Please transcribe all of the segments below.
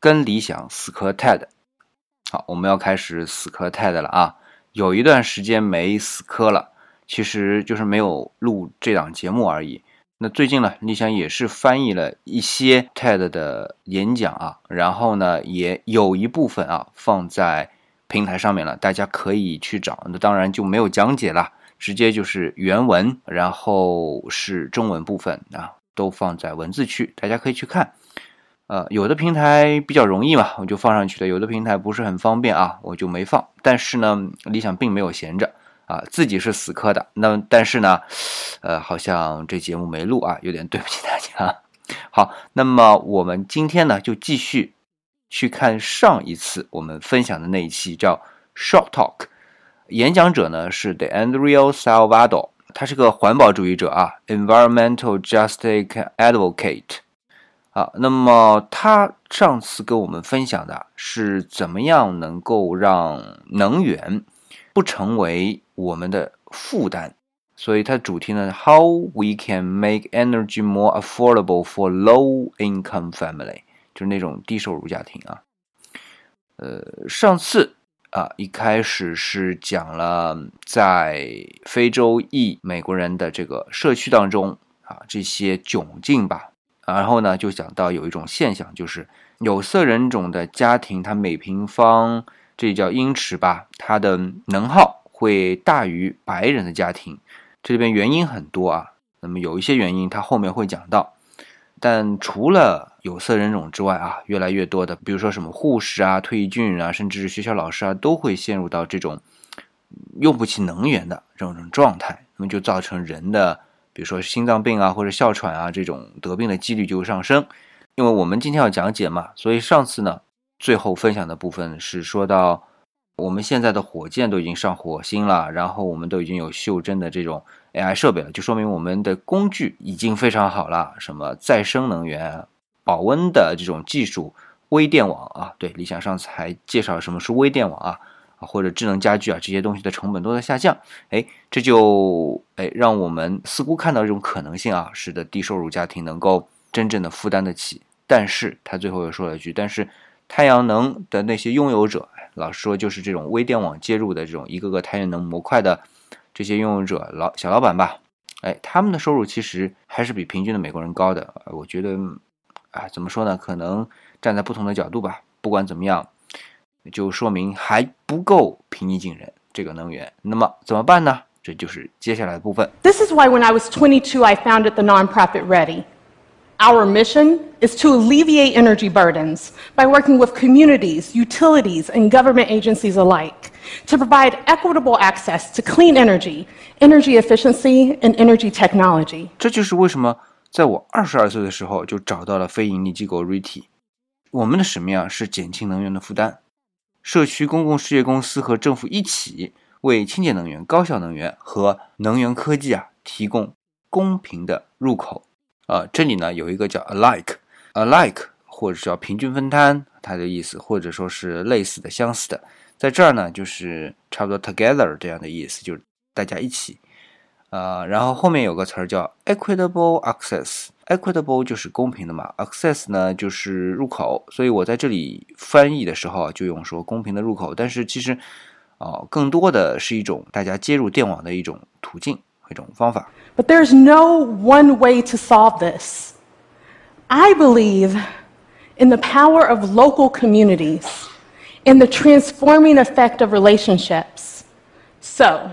跟理想死磕 TED。好，我们要开始死磕 TED 了啊！有一段时间没死磕了，其实就是没有录这档节目而已。那最近呢，理想也是翻译了一些 TED 的演讲啊，然后呢，也有一部分啊放在平台上面了，大家可以去找。那当然就没有讲解了，直接就是原文，然后是中文部分啊，都放在文字区，大家可以去看。呃，有的平台比较容易嘛，我就放上去了；有的平台不是很方便啊，我就没放。但是呢，理想并没有闲着。啊，自己是死磕的，那但是呢，呃，好像这节目没录啊，有点对不起大家。好，那么我们今天呢，就继续去看上一次我们分享的那一期，叫 Short Talk。演讲者呢是 The Andrea Salvador，他是个环保主义者啊，Environmental Justice Advocate。啊，那么他上次跟我们分享的是怎么样能够让能源不成为我们的负担，所以它的主题呢，How we can make energy more affordable for low-income family，就是那种低收入家庭啊。呃，上次啊，一开始是讲了在非洲裔美国人的这个社区当中啊，这些窘境吧。然后呢，就讲到有一种现象，就是有色人种的家庭，它每平方这叫英尺吧，它的能耗。会大于白人的家庭，这里边原因很多啊。那么有一些原因，它后面会讲到。但除了有色人种之外啊，越来越多的，比如说什么护士啊、退役军人啊，甚至是学校老师啊，都会陷入到这种用不起能源的这种状态。那么就造成人的，比如说心脏病啊或者哮喘啊这种得病的几率就会上升。因为我们今天要讲解嘛，所以上次呢，最后分享的部分是说到。我们现在的火箭都已经上火星了，然后我们都已经有袖珍的这种 AI 设备了，就说明我们的工具已经非常好了。什么再生能源、保温的这种技术、微电网啊，对，理想上次还介绍什么是微电网啊，啊或者智能家居啊，这些东西的成本都在下降。哎，这就哎让我们似乎看到这种可能性啊，使得低收入家庭能够真正的负担得起。但是他最后又说了一句，但是太阳能的那些拥有者。老实说，就是这种微电网接入的这种一个个太阳能模块的这些拥有者老小老板吧，哎，他们的收入其实还是比平均的美国人高的。我觉得，啊，怎么说呢？可能站在不同的角度吧。不管怎么样，就说明还不够平易近人这个能源。那么怎么办呢？这就是接下来的部分。This is why when I was 22, I founded the nonprofit Ready. Our mission is to alleviate energy burdens by working with communities, utilities, and government agencies alike to provide equitable access to clean energy, energy efficiency, and energy technology. 这就是为什么在我二十二岁的时候就找到了非盈利机构 RITI。我们的使命啊是减轻能源的负担， 社区公共事业公司和政府一起为清洁能源、高效能源和能源科技啊提供公平的入口。啊，这里呢有一个叫 alike，alike 或者叫平均分摊，它的意思，或者说是类似的、相似的，在这儿呢就是差不多 together 这样的意思，就是大家一起。啊，然后后面有个词儿叫 equitable access access，equitable 就是公平的嘛，access 呢就是入口，所以我在这里翻译的时候就用说公平的入口，但是其实啊，更多的是一种大家接入电网的一种途径。一种方法。But there's no one way to solve this. I believe in the power of local communities, in the transforming effect of relationships. So,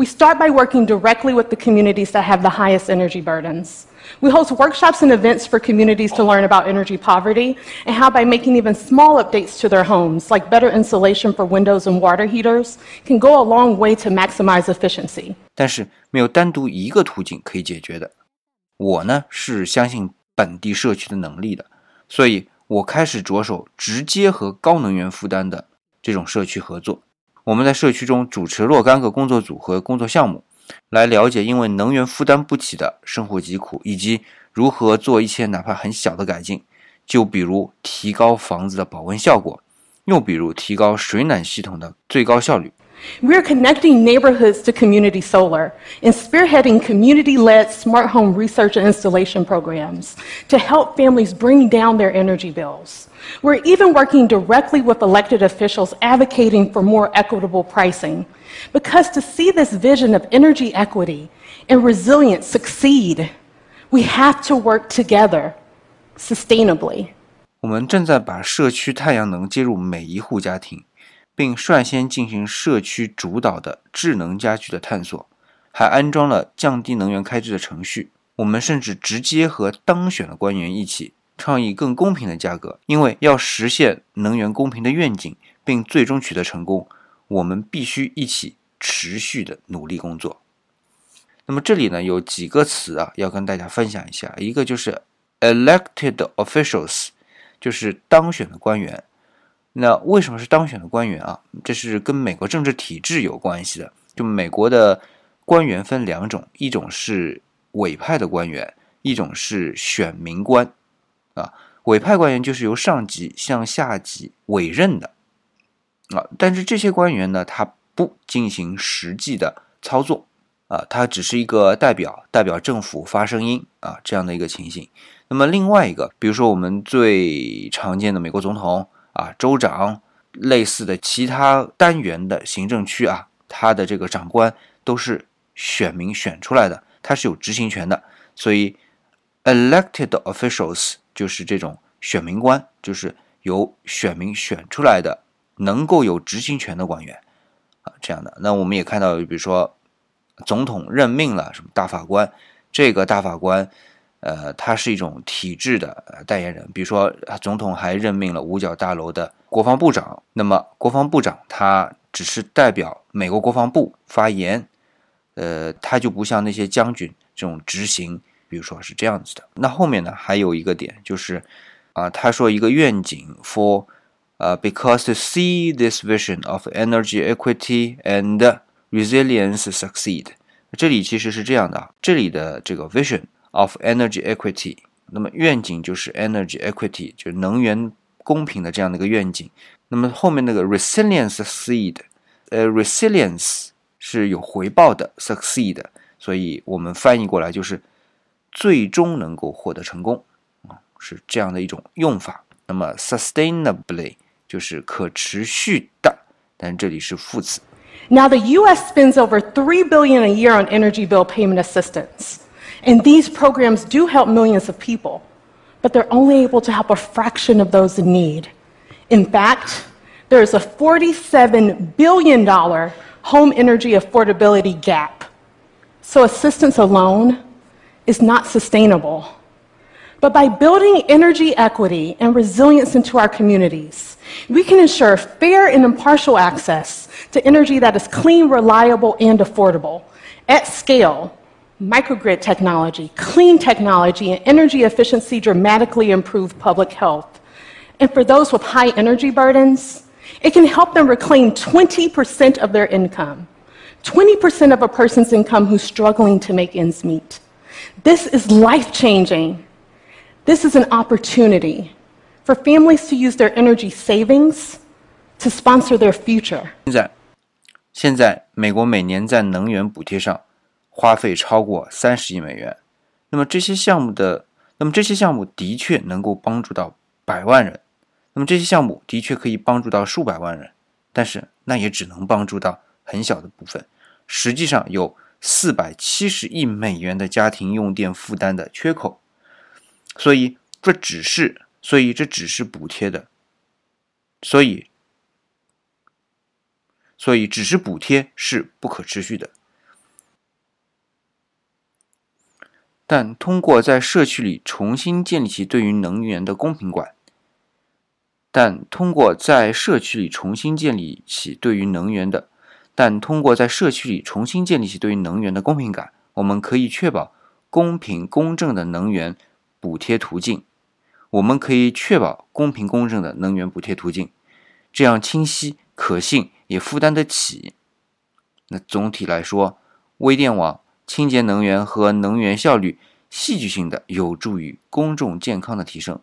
we start by working directly with the communities that have the highest energy burdens. We host workshops and events for communities to learn about energy poverty and how, by making even small updates to their homes, like better insulation for windows and water heaters, can go a long way to maximize efficiency. 但是没有单独一个途径可以解决的。我呢是相信本地社区的能力的，所以我开始着手直接和高能源负担的这种社区合作。 我们在社区中主持若干个工作组和工作项目。来了解因为能源负担不起的生活疾苦，以及如何做一些哪怕很小的改进，就比如提高房子的保温效果，又比如提高水暖系统的最高效率。We're connecting neighborhoods to community solar and spearheading community led smart home research and installation programs to help families bring down their energy bills. We're even working directly with elected officials advocating for more equitable pricing. Because to see this vision of energy equity and resilience succeed, we have to work together sustainably. 我们正在把社区太阳能接入每一户家庭。并率先进行社区主导的智能家居的探索，还安装了降低能源开支的程序。我们甚至直接和当选的官员一起倡议更公平的价格，因为要实现能源公平的愿景，并最终取得成功，我们必须一起持续的努力工作。那么这里呢有几个词啊要跟大家分享一下，一个就是 elected officials，就是当选的官员。那为什么是当选的官员啊？这是跟美国政治体制有关系的。就美国的官员分两种，一种是委派的官员，一种是选民官。啊，委派官员就是由上级向下级委任的。啊，但是这些官员呢，他不进行实际的操作。啊，他只是一个代表，代表政府发声音。啊，这样的一个情形。那么另外一个，比如说我们最常见的美国总统。啊，州长类似的其他单元的行政区啊，他的这个长官都是选民选出来的，他是有执行权的。所以，elected officials 就是这种选民官，就是由选民选出来的，能够有执行权的官员啊，这样的。那我们也看到，比如说总统任命了什么大法官，这个大法官。呃，他是一种体制的代言人，比如说，总统还任命了五角大楼的国防部长。那么，国防部长他只是代表美国国防部发言，呃，他就不像那些将军这种执行，比如说是这样子的。那后面呢，还有一个点就是，啊，他说一个愿景 for，呃，because to see this vision of energy equity and resilience succeed，这里其实是这样的，这里的这个 vision。of energy equity，那么愿景就是 energy equity，就是能源公平的这样的一个愿景。那么后面那个 resilience succeed，呃，resilience 是有回报的，succeed，所以我们翻译过来就是最终能够获得成功啊，是这样的一种用法。那么 sustainably 就是可持续的，但这里是副词。Now the U.S. spends over three billion a year on energy bill payment assistance. And these programs do help millions of people, but they're only able to help a fraction of those in need. In fact, there is a $47 billion home energy affordability gap. So assistance alone is not sustainable. But by building energy equity and resilience into our communities, we can ensure fair and impartial access to energy that is clean, reliable, and affordable at scale microgrid technology, clean technology, and energy efficiency dramatically improve public health. And for those with high energy burdens, it can help them reclaim 20% of their income, 20% of a person's income who's struggling to make ends meet. This is life changing. This is an opportunity for families to use their energy savings to sponsor their future. 现在，现在美国每年在能源补贴上 花费超过三十亿美元，那么这些项目的，那么这些项目的确能够帮助到百万人，那么这些项目的确可以帮助到数百万人，但是那也只能帮助到很小的部分。实际上有四百七十亿美元的家庭用电负担的缺口，所以这只是，所以这只是补贴的，所以，所以只是补贴是不可持续的。但通过在社区里重新建立起对于能源的公平感，但通过在社区里重新建立起对于能源的，但通过在社区里重新建立起对于能源的公平感，我们可以确保公平公正的能源补贴途径。我们可以确保公平公正的能源补贴途径，这样清晰、可信，也负担得起。那总体来说，微电网。清洁能源和能源效率戏剧性的有助于公众健康的提升。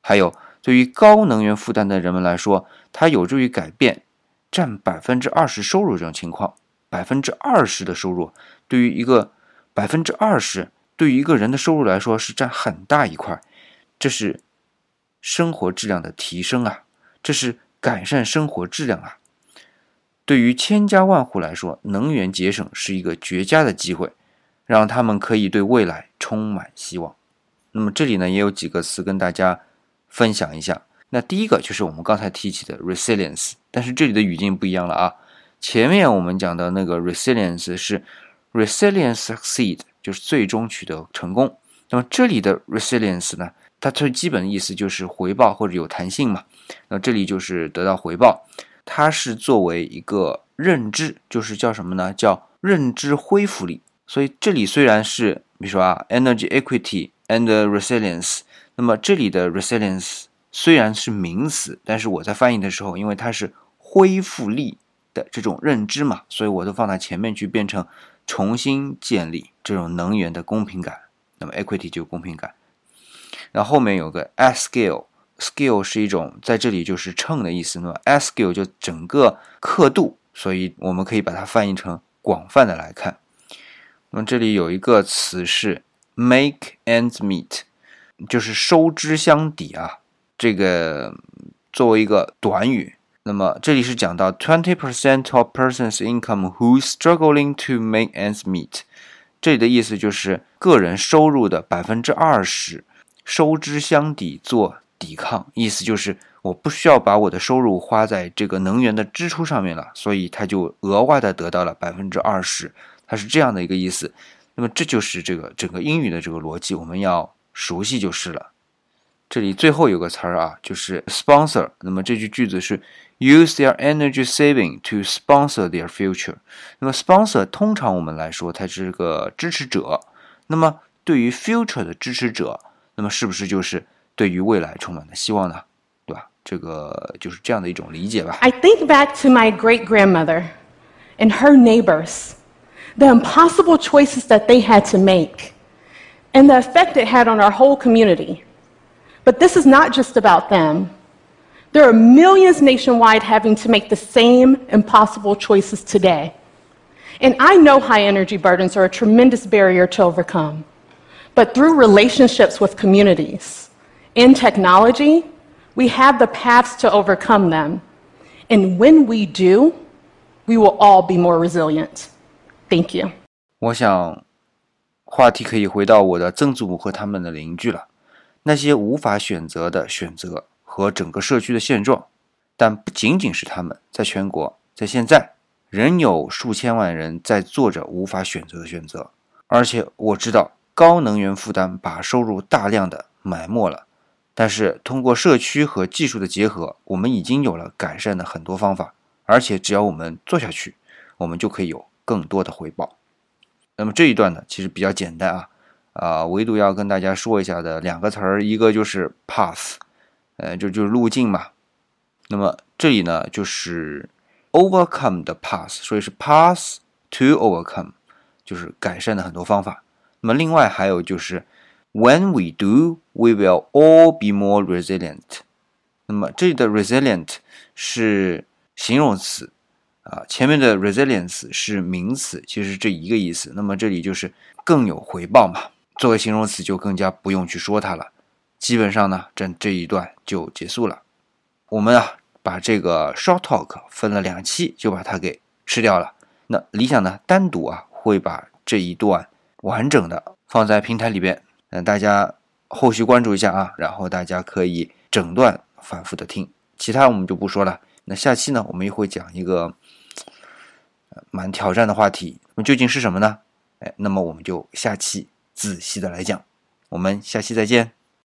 还有，对于高能源负担的人们来说，它有助于改变占百分之二十收入这种情况。百分之二十的收入，对于一个百分之二十对于一个人的收入来说是占很大一块，这是生活质量的提升啊，这是改善生活质量啊。对于千家万户来说，能源节省是一个绝佳的机会，让他们可以对未来充满希望。那么这里呢，也有几个词跟大家分享一下。那第一个就是我们刚才提起的 resilience，但是这里的语境不一样了啊。前面我们讲的那个 resilience 是 resilience succeed，就是最终取得成功。那么这里的 resilience 呢，它最基本的意思就是回报或者有弹性嘛。那这里就是得到回报，它是作为一个认知，就是叫什么呢？叫认知恢复力。所以这里虽然是比如说啊，energy equity and resilience，那么这里的 resilience 虽然是名词，但是我在翻译的时候，因为它是恢复力。的这种认知嘛，所以我都放在前面去，变成重新建立这种能源的公平感。那么 equity 就公平感。然后后面有个 at scale scale，scale 是一种在这里就是秤的意思。那么 s scale 就整个刻度，所以我们可以把它翻译成广泛的来看。那么这里有一个词是 make ends meet，就是收支相抵啊。这个作为一个短语。那么这里是讲到 twenty percent of person's income who struggling to make ends meet，这里的意思就是个人收入的百分之二十收支相抵做抵抗，意思就是我不需要把我的收入花在这个能源的支出上面了，所以他就额外的得到了百分之二十，它是这样的一个意思。那么这就是这个整个英语的这个逻辑，我们要熟悉就是了。这里最后有个词儿啊，就是 sponsor。那么这句句子是 use their energy saving to sponsor their future。那么 sponsor 通常我们来说它是个支持者。那么对于 future 的支持者，那么是不是就是对于未来充满了希望呢？对吧？这个就是这样的一种理解吧。I think back to my great grandmother and her neighbors, the impossible choices that they had to make, and the effect it had on our whole community. But this is not just about them. There are millions nationwide having to make the same impossible choices today. And I know high energy burdens are a tremendous barrier to overcome. But through relationships with communities in technology, we have the paths to overcome them. And when we do, we will all be more resilient. Thank you. 我想，话题可以回到我的曾祖母和他们的邻居了。那些无法选择的选择和整个社区的现状，但不仅仅是他们，在全国，在现在，仍有数千万人在做着无法选择的选择。而且我知道，高能源负担把收入大量的埋没了。但是通过社区和技术的结合，我们已经有了改善的很多方法。而且只要我们做下去，我们就可以有更多的回报。那么这一段呢，其实比较简单啊。啊，唯独要跟大家说一下的两个词儿，一个就是 path，呃，就就是路径嘛。那么这里呢，就是 overcome 的 path，所以是 path to overcome，就是改善的很多方法。那么另外还有就是 when we do，we will all be more resilient。那么这里的 resilient 是形容词啊，前面的 resilience 是名词，其实这一个意思。那么这里就是更有回报嘛。作为形容词就更加不用去说它了。基本上呢，这这一段就结束了。我们啊，把这个 short talk 分了两期，就把它给吃掉了。那理想呢，单独啊，会把这一段完整的放在平台里边，那，大家后续关注一下啊。然后大家可以整段反复的听，其他我们就不说了。那下期呢，我们又会讲一个蛮挑战的话题。那么究竟是什么呢？哎，那么我们就下期。仔细的来讲，我们下期再见。